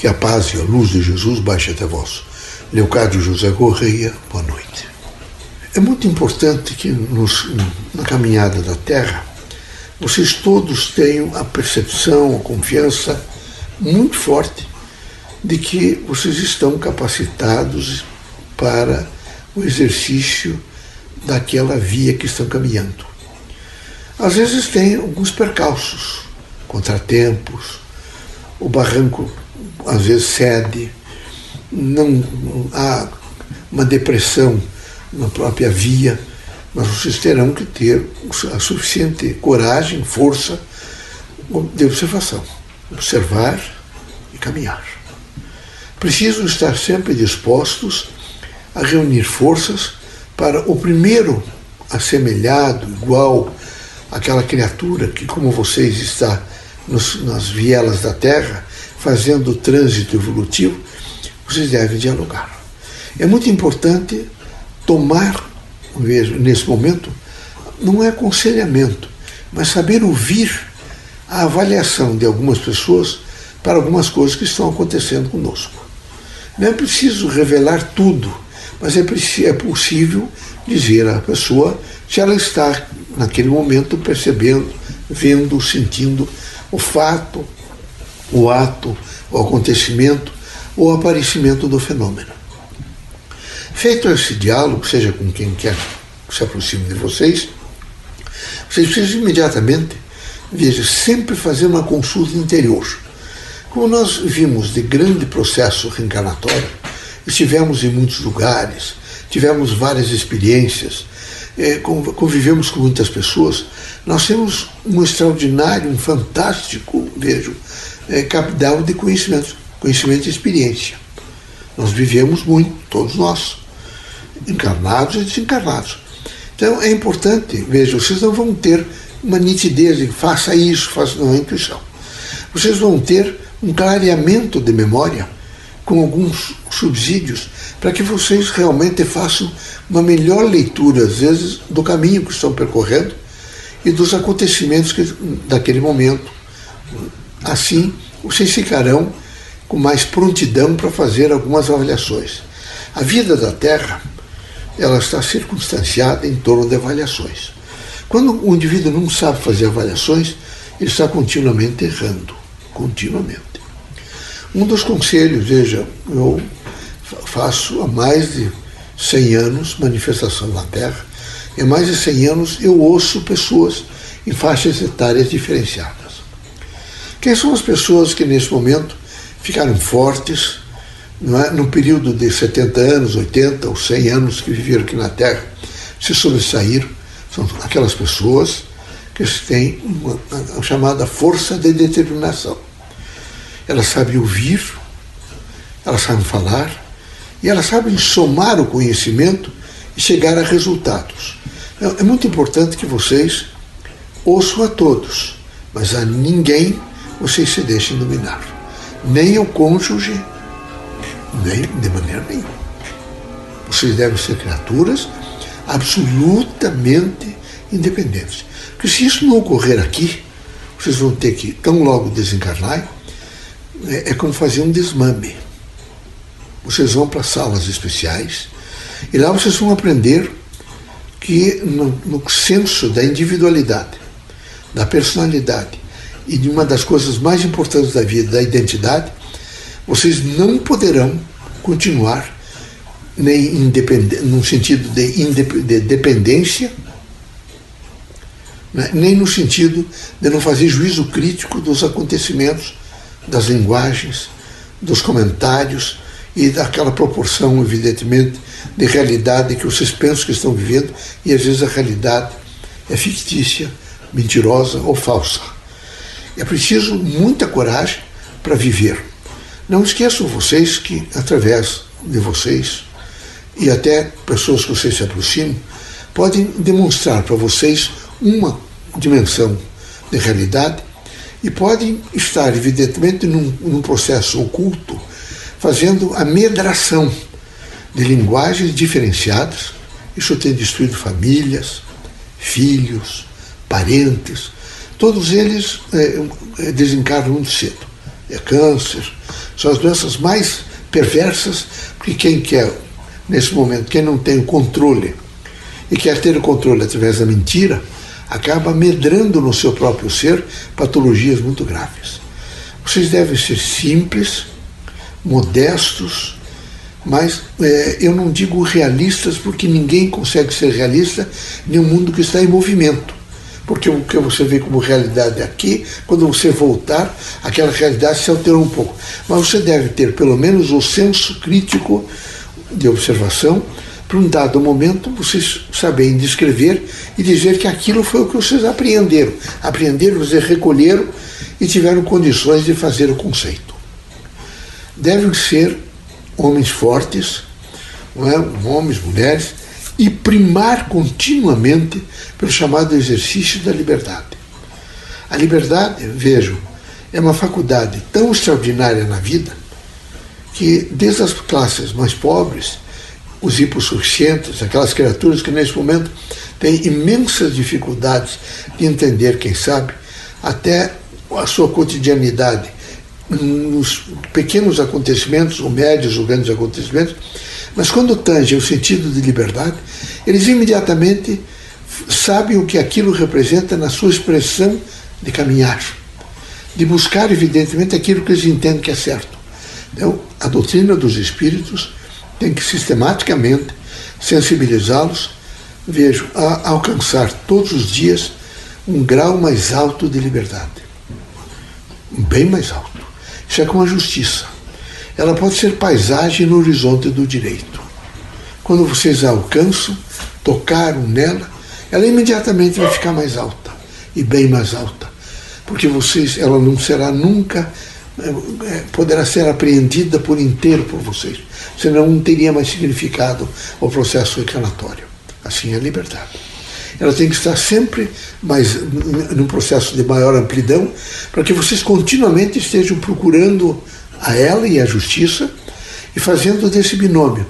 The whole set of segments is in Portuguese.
Que a paz e a luz de Jesus baixe até vós. Leocádio José Correia, boa noite. É muito importante que nos, na caminhada da Terra vocês todos tenham a percepção, a confiança muito forte de que vocês estão capacitados para o exercício daquela via que estão caminhando. Às vezes tem alguns percalços, contratempos, o barranco às vezes cede, não há uma depressão na própria via, mas vocês terão que ter a suficiente coragem, força de observação, observar e caminhar. Precisam estar sempre dispostos a reunir forças para o primeiro assemelhado, igual àquela criatura que, como vocês, está nos, nas vielas da Terra, fazendo o trânsito evolutivo, vocês devem dialogar. É muito importante tomar, vejo, nesse momento, não é aconselhamento, mas saber ouvir a avaliação de algumas pessoas para algumas coisas que estão acontecendo conosco. Não é preciso revelar tudo, mas é, é possível dizer à pessoa se ela está, naquele momento, percebendo, vendo, sentindo o fato, o ato, o acontecimento ou aparecimento do fenômeno. Feito esse diálogo, seja com quem quer que se aproxime de vocês, vocês precisam imediatamente, veja, sempre fazer uma consulta interior. Como nós vimos de grande processo reencarnatório, estivemos em muitos lugares, tivemos várias experiências, é, convivemos com muitas pessoas, nós temos um extraordinário, um fantástico, vejo, é, capital de conhecimento, conhecimento e experiência. Nós vivemos muito, todos nós, encarnados e desencarnados. Então é importante, veja, vocês não vão ter uma nitidez de faça isso, faça não é intuição. Vocês vão ter um clareamento de memória com alguns subsídios para que vocês realmente façam uma melhor leitura, às vezes, do caminho que estão percorrendo e dos acontecimentos que, daquele momento. Assim, vocês ficarão com mais prontidão para fazer algumas avaliações. A vida da Terra ela está circunstanciada em torno de avaliações. Quando o indivíduo não sabe fazer avaliações, ele está continuamente errando, continuamente. Um dos conselhos, veja, eu faço há mais de 100 anos manifestação na Terra, e há mais de 100 anos eu ouço pessoas em faixas etárias diferenciadas. Quem são as pessoas que nesse momento ficaram fortes, é? no período de 70 anos, 80 ou 100 anos que viveram aqui na Terra, se sobressaíram? São aquelas pessoas que têm uma, uma chamada força de determinação. Elas sabem ouvir, elas sabem falar e elas sabem somar o conhecimento e chegar a resultados. É, é muito importante que vocês ouçam a todos, mas a ninguém vocês se deixem dominar. Nem o cônjuge, nem de maneira nenhuma. Vocês devem ser criaturas absolutamente independentes. Porque se isso não ocorrer aqui, vocês vão ter que, tão logo desencarnar, é, é como fazer um desmame. Vocês vão para salas especiais e lá vocês vão aprender que no, no senso da individualidade, da personalidade e de uma das coisas mais importantes da vida, da identidade, vocês não poderão continuar nem independente, num sentido de, de dependência, né, nem no sentido de não fazer juízo crítico dos acontecimentos, das linguagens, dos comentários e daquela proporção, evidentemente, de realidade que vocês pensam que estão vivendo e às vezes a realidade é fictícia, mentirosa ou falsa. É preciso muita coragem para viver. Não esqueçam vocês que, através de vocês, e até pessoas que vocês se aproximam, podem demonstrar para vocês uma dimensão de realidade e podem estar, evidentemente, num, num processo oculto, fazendo a medração de linguagens diferenciadas. Isso tem destruído famílias, filhos, parentes, Todos eles é, desencarnam muito cedo. é câncer, são as doenças mais perversas, porque quem quer, nesse momento, quem não tem o controle e quer ter o controle através da mentira, acaba medrando no seu próprio ser patologias muito graves. Vocês devem ser simples, modestos, mas é, eu não digo realistas porque ninguém consegue ser realista em um mundo que está em movimento. Porque o que você vê como realidade aqui, quando você voltar, aquela realidade se alterou um pouco. Mas você deve ter pelo menos o senso crítico de observação para um dado momento vocês saberem descrever e dizer que aquilo foi o que vocês apreenderam. Apreenderam, vocês recolheram e tiveram condições de fazer o conceito. Devem ser homens fortes, é? homens, mulheres, e primar continuamente pelo chamado exercício da liberdade. A liberdade, vejo, é uma faculdade tão extraordinária na vida que, desde as classes mais pobres, os hipossuficientes, aquelas criaturas que nesse momento têm imensas dificuldades de entender, quem sabe, até a sua cotidianidade, nos pequenos acontecimentos, ou médios ou grandes acontecimentos, mas quando tange o sentido de liberdade, eles imediatamente sabem o que aquilo representa na sua expressão de caminhar, de buscar, evidentemente, aquilo que eles entendem que é certo. Então, a doutrina dos espíritos tem que sistematicamente sensibilizá-los, vejo, a alcançar todos os dias um grau mais alto de liberdade. Bem mais alto. Isso é como a justiça. Ela pode ser paisagem no horizonte do direito. Quando vocês alcançam, tocaram nela, ela imediatamente vai ficar mais alta e bem mais alta, porque vocês, ela não será nunca é, poderá ser apreendida por inteiro por vocês, senão não teria mais significado o processo reclamatório. Assim é a liberdade. Ela tem que estar sempre mais num processo de maior amplidão, para que vocês continuamente estejam procurando a ela e a justiça e fazendo desse binômio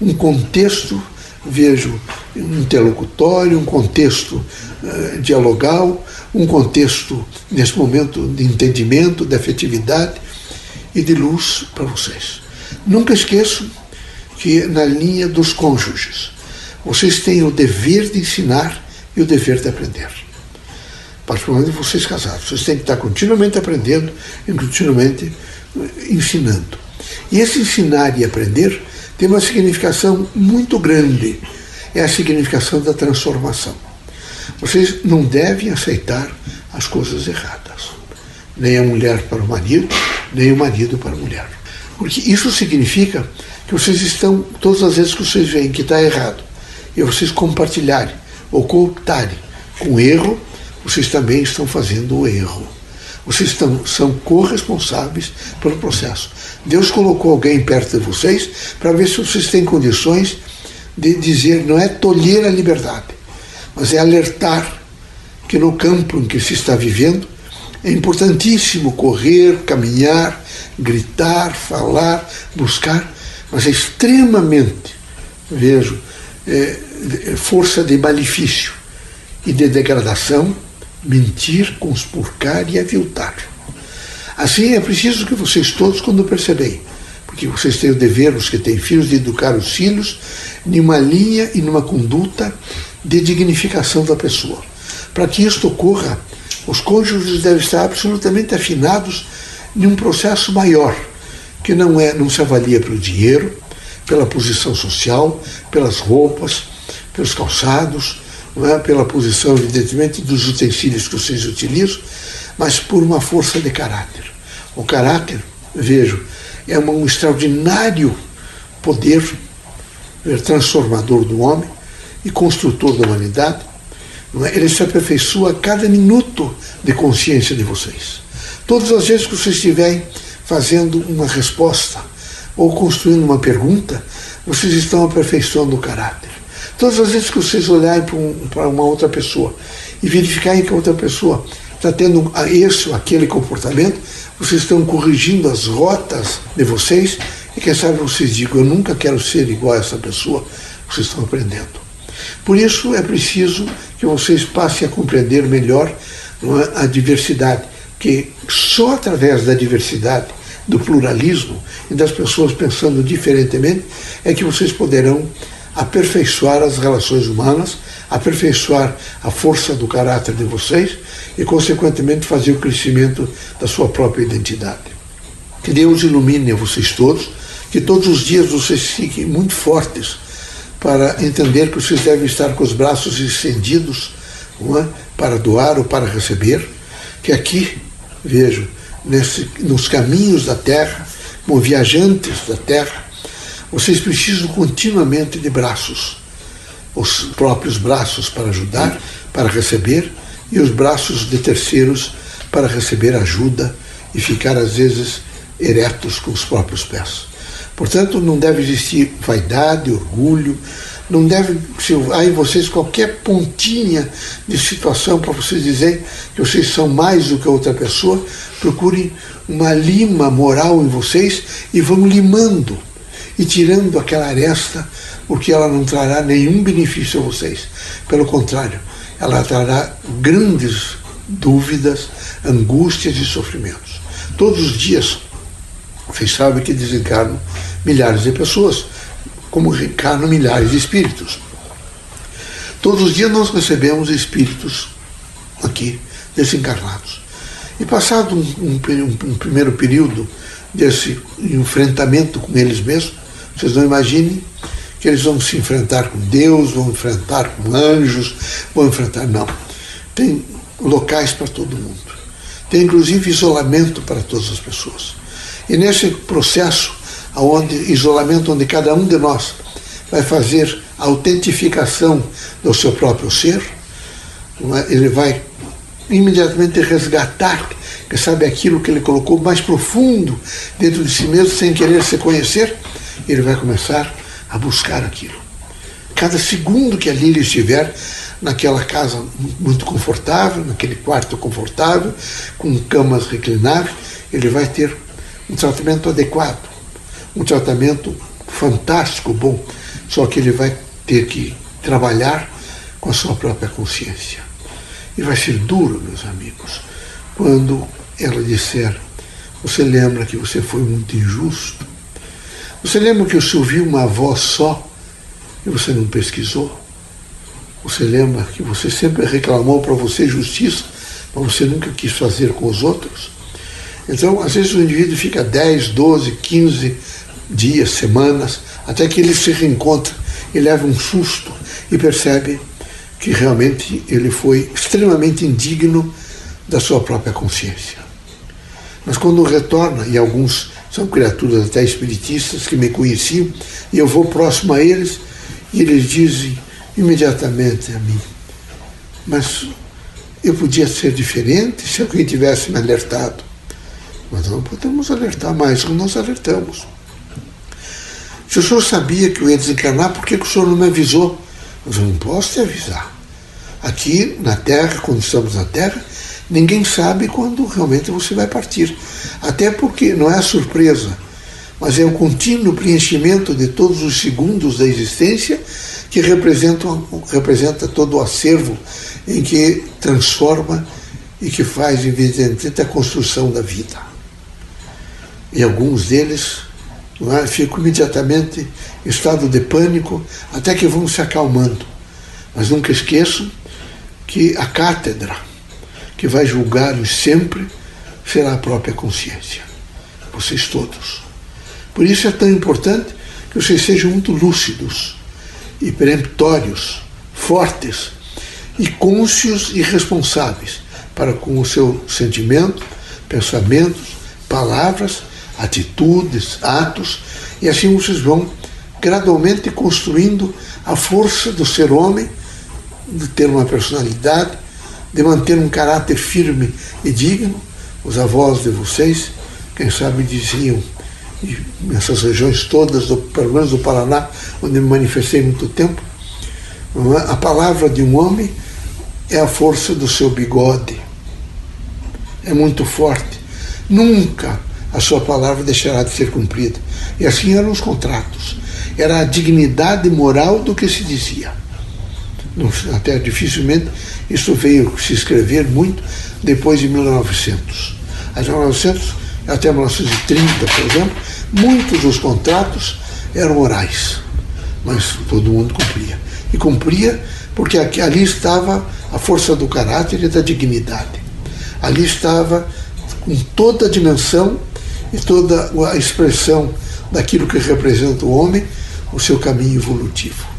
um contexto, vejo, interlocutório, um contexto uh, dialogal, um contexto, nesse momento, de entendimento, de afetividade e de luz para vocês. Nunca esqueçam que na linha dos cônjuges, vocês têm o dever de ensinar e o dever de aprender. Particularmente vocês casados, vocês têm que estar continuamente aprendendo e continuamente ensinando. E esse ensinar e aprender tem uma significação muito grande, é a significação da transformação. Vocês não devem aceitar as coisas erradas. Nem a mulher para o marido, nem o marido para a mulher. Porque isso significa que vocês estão, todas as vezes que vocês veem que está errado, e vocês compartilharem ou cooptarem com o erro, vocês também estão fazendo o erro. Vocês estão, são corresponsáveis pelo processo. Deus colocou alguém perto de vocês para ver se vocês têm condições de dizer, não é tolher a liberdade, mas é alertar que no campo em que se está vivendo é importantíssimo correr, caminhar, gritar, falar, buscar, mas é extremamente, vejo, é, força de malefício e de degradação, mentir, conspurcar e aviltar. Assim é preciso que vocês todos, quando percebem, porque vocês têm o dever, os que têm filhos, de educar os filhos em uma linha e numa conduta de dignificação da pessoa. Para que isto ocorra, os cônjuges devem estar absolutamente afinados em um processo maior, que não é, não se avalia pelo dinheiro, pela posição social, pelas roupas, pelos calçados, é? pela posição, evidentemente, dos utensílios que vocês utilizam, mas por uma força de caráter. O caráter, vejo, é um extraordinário poder transformador do homem e construtor da humanidade, é? ele se aperfeiçoa a cada minuto de consciência de vocês. Todas as vezes que vocês estiverem fazendo uma resposta ou construindo uma pergunta, vocês estão aperfeiçoando o caráter. Todas as vezes que vocês olharem para, um, para uma outra pessoa e verificarem que a outra pessoa está tendo esse ou aquele comportamento, vocês estão corrigindo as rotas de vocês e quem sabe vocês digam, eu nunca quero ser igual a essa pessoa, vocês estão aprendendo. Por isso é preciso que vocês passem a compreender melhor é, a diversidade. que só através da diversidade, do pluralismo e das pessoas pensando diferentemente é que vocês poderão aperfeiçoar as relações humanas, aperfeiçoar a força do caráter de vocês e, consequentemente, fazer o crescimento da sua própria identidade. Que Deus ilumine vocês todos, que todos os dias vocês fiquem muito fortes para entender que vocês devem estar com os braços estendidos é? para doar ou para receber, que aqui, vejo, nesse, nos caminhos da terra, como viajantes da terra, vocês precisam continuamente de braços. Os próprios braços para ajudar, para receber, e os braços de terceiros para receber ajuda e ficar, às vezes, eretos com os próprios pés. Portanto, não deve existir vaidade, orgulho, não deve há em vocês qualquer pontinha de situação para vocês dizerem que vocês são mais do que outra pessoa. Procurem uma lima moral em vocês e vão limando e tirando aquela aresta, porque ela não trará nenhum benefício a vocês. Pelo contrário, ela trará grandes dúvidas, angústias e sofrimentos. Todos os dias, vocês sabem que desencarnam milhares de pessoas como reencarnam milhares de espíritos. Todos os dias nós recebemos espíritos aqui, desencarnados. E passado um, um, um primeiro período desse enfrentamento com eles mesmos, vocês não imaginem que eles vão se enfrentar com Deus, vão enfrentar com anjos, vão enfrentar. Não. Tem locais para todo mundo. Tem inclusive isolamento para todas as pessoas. E nesse processo onde, isolamento onde cada um de nós vai fazer a autentificação do seu próprio ser, é? ele vai imediatamente resgatar, que sabe aquilo que ele colocou mais profundo dentro de si mesmo, sem querer se conhecer, ele vai começar a buscar aquilo. Cada segundo que ali ele estiver, naquela casa muito confortável, naquele quarto confortável, com camas reclináveis, ele vai ter um tratamento adequado um tratamento fantástico, bom, só que ele vai ter que trabalhar com a sua própria consciência. E vai ser duro, meus amigos, quando ela disser: Você lembra que você foi muito injusto? Você lembra que você ouviu uma voz só e você não pesquisou? Você lembra que você sempre reclamou para você justiça, mas você nunca quis fazer com os outros? Então, às vezes o indivíduo fica 10, 12, 15 dias, semanas, até que ele se reencontra e leva um susto e percebe que realmente ele foi extremamente indigno da sua própria consciência. Mas quando retorna, e alguns são criaturas até espiritistas que me conheciam, e eu vou próximo a eles, e eles dizem imediatamente a mim: Mas eu podia ser diferente se alguém tivesse me alertado. Mas não podemos alertar mais que nós alertamos. Se o senhor sabia que eu ia desencarnar, por que, que o senhor não me avisou? Eu não posso te avisar. Aqui na Terra, quando estamos na Terra, ninguém sabe quando realmente você vai partir. Até porque não é surpresa, mas é o contínuo preenchimento de todos os segundos da existência que representa, representa todo o acervo em que transforma e que faz, evidentemente, a construção da vida. E alguns deles é? ficam imediatamente em estado de pânico, até que vão se acalmando. Mas nunca esqueçam que a cátedra que vai julgar-os sempre será a própria consciência. Vocês todos. Por isso é tão importante que vocês sejam muito lúcidos e peremptórios, fortes e cônscios e responsáveis para com o seu sentimento, pensamentos, palavras atitudes, atos, e assim vocês vão gradualmente construindo a força do ser homem, de ter uma personalidade, de manter um caráter firme e digno. Os avós de vocês, quem sabe, diziam, nessas regiões todas, do, pelo menos do Paraná, onde me manifestei muito tempo, é? a palavra de um homem é a força do seu bigode. É muito forte. Nunca a sua palavra deixará de ser cumprida. E assim eram os contratos. Era a dignidade moral do que se dizia. Até dificilmente isso veio se escrever muito depois de 1900. Até 1900, até 1930, por exemplo, muitos dos contratos eram orais, mas todo mundo cumpria. E cumpria porque ali estava a força do caráter e da dignidade. Ali estava com toda a dimensão e toda a expressão daquilo que representa o homem, o seu caminho evolutivo.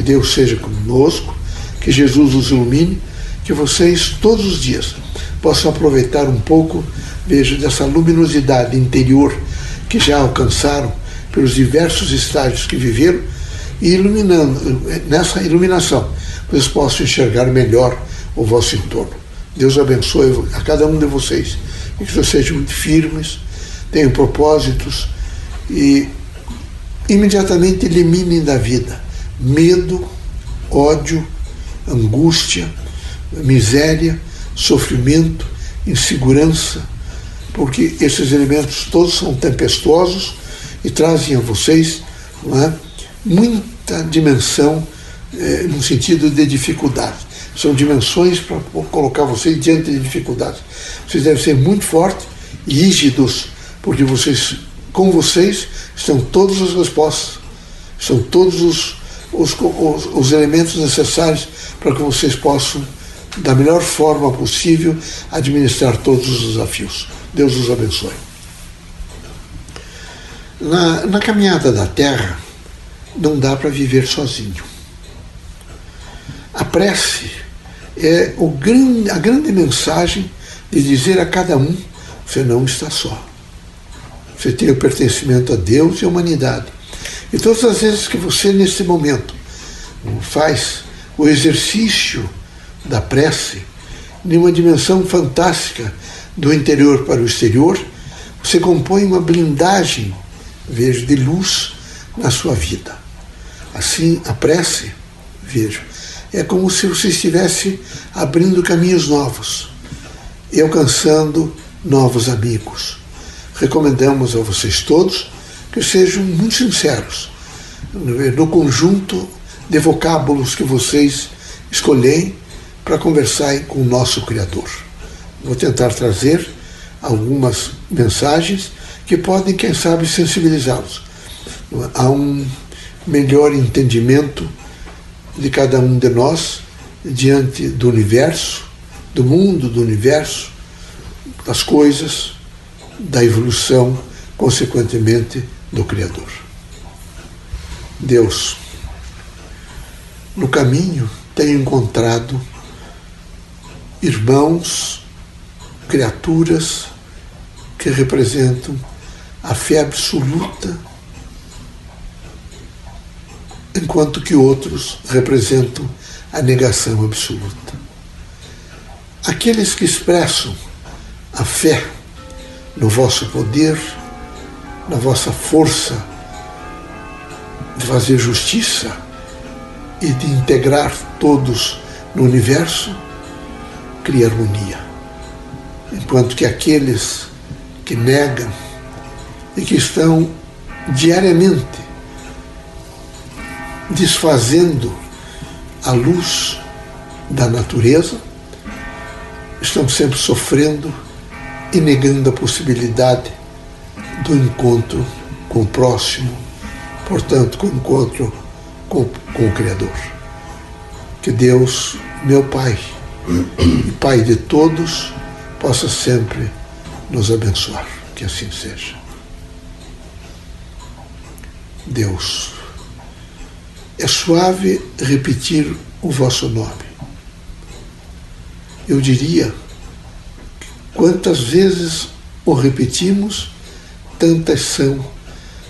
Que Deus seja conosco, que Jesus os ilumine, que vocês todos os dias possam aproveitar um pouco, veja, dessa luminosidade interior que já alcançaram pelos diversos estágios que viveram e iluminando, nessa iluminação, vocês possam enxergar melhor o vosso entorno. Deus abençoe a cada um de vocês e que vocês sejam firmes, tenham propósitos e imediatamente eliminem da vida medo, ódio, angústia, miséria, sofrimento, insegurança, porque esses elementos todos são tempestuosos e trazem a vocês é, muita dimensão é, no sentido de dificuldade. São dimensões para colocar vocês diante de dificuldades. Vocês devem ser muito fortes e rígidos, porque vocês, com vocês estão todas as respostas, são todos os, os, os, os elementos necessários para que vocês possam, da melhor forma possível, administrar todos os desafios. Deus os abençoe. Na, na caminhada da Terra, não dá para viver sozinho. A prece é o grande, a grande mensagem de dizer a cada um: você não está só. Você tem o pertencimento a Deus e à humanidade. E todas as vezes que você, nesse momento, faz o exercício da prece, em uma dimensão fantástica do interior para o exterior, você compõe uma blindagem, vejo, de luz na sua vida. Assim, a prece, vejo, é como se você estivesse abrindo caminhos novos e alcançando novos amigos. Recomendamos a vocês todos que sejam muito sinceros no conjunto de vocábulos que vocês escolhem para conversar com o nosso Criador. Vou tentar trazer algumas mensagens que podem, quem sabe, sensibilizá-los a um melhor entendimento de cada um de nós diante do universo, do mundo, do universo, das coisas, da evolução, consequentemente, do Criador. Deus, no caminho, tenho encontrado irmãos, criaturas que representam a fé absoluta enquanto que outros representam a negação absoluta. Aqueles que expressam a fé no vosso poder, na vossa força de fazer justiça e de integrar todos no universo, cria harmonia. Enquanto que aqueles que negam e que estão diariamente desfazendo a luz da natureza, estão sempre sofrendo e negando a possibilidade do encontro com o próximo, portanto, com o encontro com, com o Criador. Que Deus, meu Pai e Pai de todos, possa sempre nos abençoar. Que assim seja. Deus é suave repetir o vosso nome. Eu diria, quantas vezes o repetimos, tantas são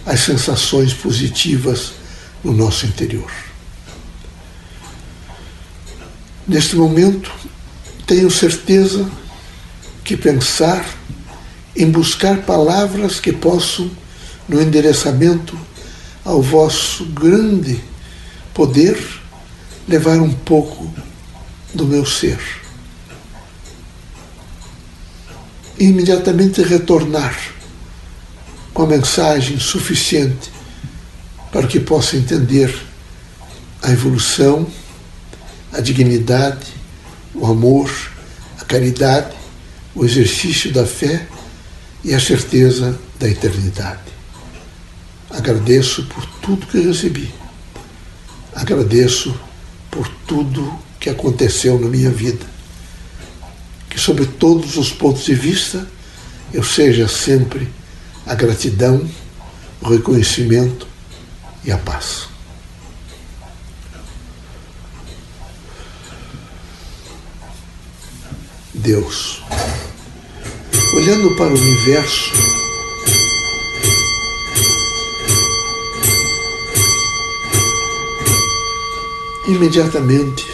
as sensações positivas no nosso interior. Neste momento, tenho certeza que pensar em buscar palavras que possam, no endereçamento ao vosso grande poder levar um pouco do meu ser. E imediatamente retornar com a mensagem suficiente para que possa entender a evolução a dignidade, o amor, a caridade, o exercício da fé e a certeza da eternidade. Agradeço por tudo que recebi. Agradeço por tudo que aconteceu na minha vida. Que, sob todos os pontos de vista, eu seja sempre a gratidão, o reconhecimento e a paz. Deus, olhando para o universo, imediatamente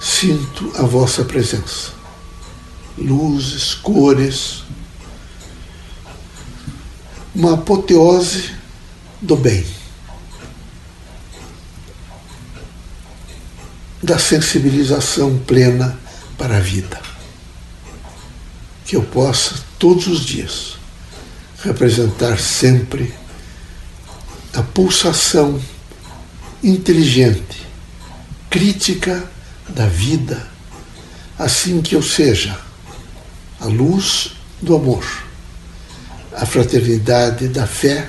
sinto a vossa presença. Luzes, cores, uma apoteose do bem, da sensibilização plena para a vida. Que eu possa, todos os dias, representar sempre a pulsação inteligente, crítica da vida, assim que eu seja a luz do amor, a fraternidade da fé,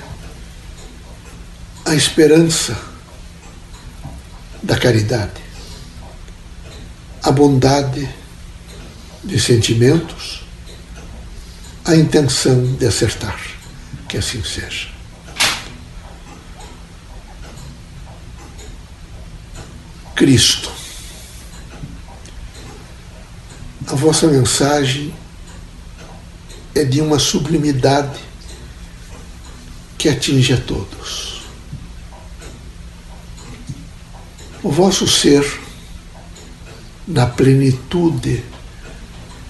a esperança da caridade, a bondade de sentimentos, a intenção de acertar. Que assim seja. Cristo. A vossa mensagem é de uma sublimidade que atinge a todos. O vosso ser, na plenitude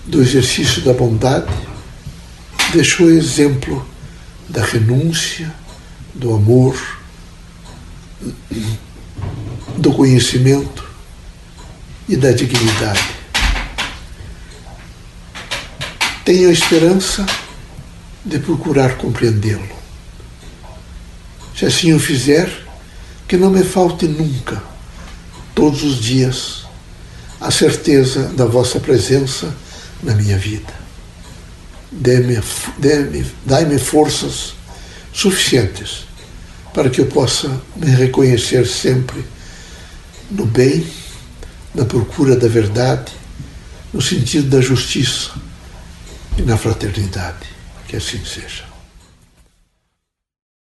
do exercício da bondade, deixou exemplo da renúncia, do amor, do conhecimento e da dignidade. Tenho a esperança de procurar compreendê-lo. Se assim o fizer, que não me falte nunca, todos os dias, a certeza da vossa presença na minha vida. Dê-me dê dai-me forças suficientes para que eu possa me reconhecer sempre no bem, na procura da verdade, no sentido da justiça e na fraternidade. Que assim seja.